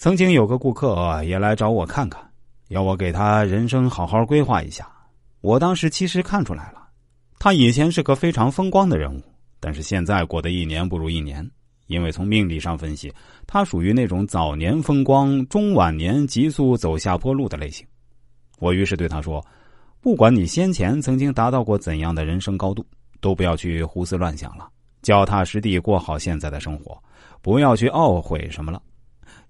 曾经有个顾客也来找我看看，要我给他人生好好规划一下。我当时其实看出来了，他以前是个非常风光的人物，但是现在过得一年不如一年。因为从命理上分析，他属于那种早年风光、中晚年急速走下坡路的类型。我于是对他说：“不管你先前曾经达到过怎样的人生高度，都不要去胡思乱想了，脚踏实地过好现在的生活，不要去懊悔什么了，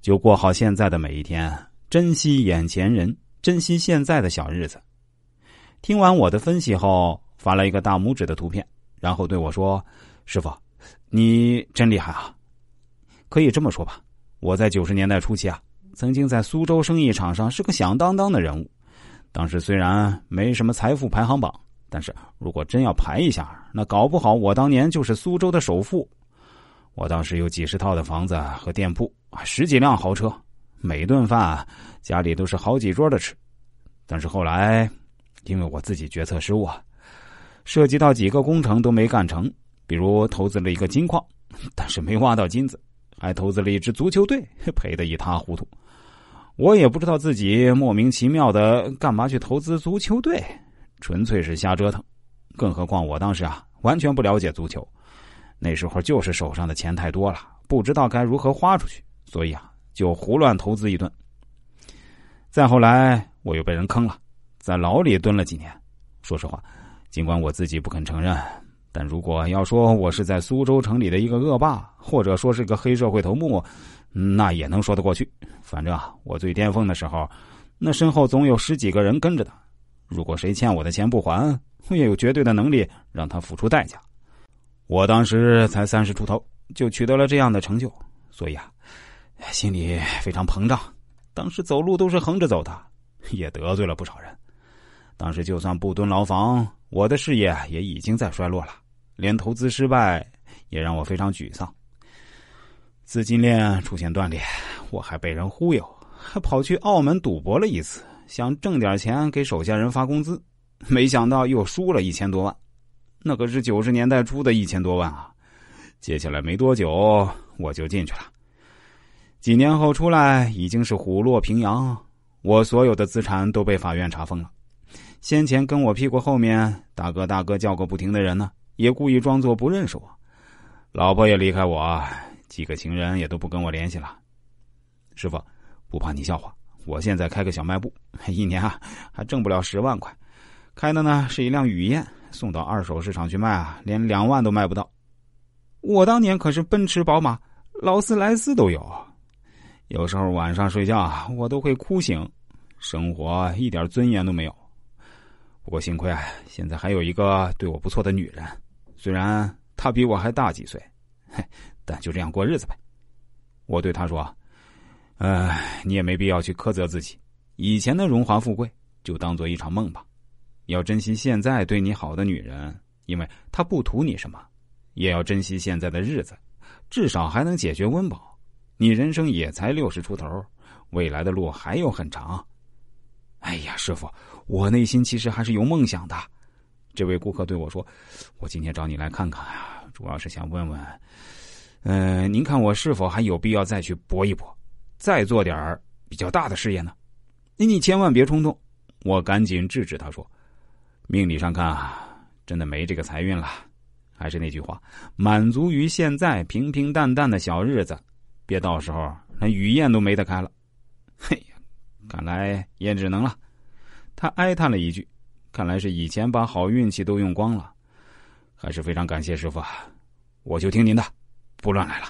就过好现在的每一天，珍惜眼前人，珍惜现在的小日子。”听完我的分析后，发了一个大拇指的图片，然后对我说：“师傅。”你真厉害啊！可以这么说吧，我在九十年代初期啊，曾经在苏州生意场上是个响当当的人物。当时虽然没什么财富排行榜，但是如果真要排一下，那搞不好我当年就是苏州的首富。我当时有几十套的房子和店铺，十几辆豪车，每顿饭家里都是好几桌的吃。但是后来，因为我自己决策失误啊，涉及到几个工程都没干成。比如投资了一个金矿，但是没挖到金子；还投资了一支足球队，赔得一塌糊涂。我也不知道自己莫名其妙的干嘛去投资足球队，纯粹是瞎折腾。更何况我当时啊，完全不了解足球，那时候就是手上的钱太多了，不知道该如何花出去，所以啊，就胡乱投资一顿。再后来，我又被人坑了，在牢里蹲了几年。说实话，尽管我自己不肯承认。但如果要说我是在苏州城里的一个恶霸，或者说是个黑社会头目，那也能说得过去。反正啊，我最巅峰的时候，那身后总有十几个人跟着的。如果谁欠我的钱不还，我也有绝对的能力让他付出代价。我当时才三十出头，就取得了这样的成就，所以啊，心里非常膨胀。当时走路都是横着走的，也得罪了不少人。当时就算不蹲牢房，我的事业也已经在衰落了。连投资失败也让我非常沮丧，资金链出现断裂，我还被人忽悠，还跑去澳门赌博了一次，想挣点钱给手下人发工资，没想到又输了一千多万，那可是九十年代初的一千多万啊！接下来没多久我就进去了，几年后出来已经是虎落平阳，我所有的资产都被法院查封了，先前跟我屁股后面大哥大哥叫个不停的人呢。也故意装作不认识我，老婆也离开我，几个情人也都不跟我联系了。师傅，不怕你笑话，我现在开个小卖部，一年啊还挣不了十万块，开的呢是一辆雨燕，送到二手市场去卖啊，连两万都卖不到。我当年可是奔驰、宝马、劳斯莱斯都有，有时候晚上睡觉我都会哭醒，生活一点尊严都没有。不过幸亏啊现在还有一个对我不错的女人。虽然她比我还大几岁，嘿，但就这样过日子呗。我对她说：“呃，你也没必要去苛责自己，以前的荣华富贵就当做一场梦吧。要珍惜现在对你好的女人，因为她不图你什么；也要珍惜现在的日子，至少还能解决温饱。你人生也才六十出头，未来的路还有很长。哎呀，师傅，我内心其实还是有梦想的。”这位顾客对我说：“我今天找你来看看啊，主要是想问问，嗯，您看我是否还有必要再去搏一搏，再做点比较大的事业呢？你你千万别冲动。”我赶紧制止他说：“命理上看啊，真的没这个财运了。还是那句话，满足于现在平平淡淡的小日子，别到时候那雨燕都没得开了。”嘿，看来也只能了。他哀叹了一句。看来是以前把好运气都用光了，还是非常感谢师傅啊，我就听您的，不乱来了。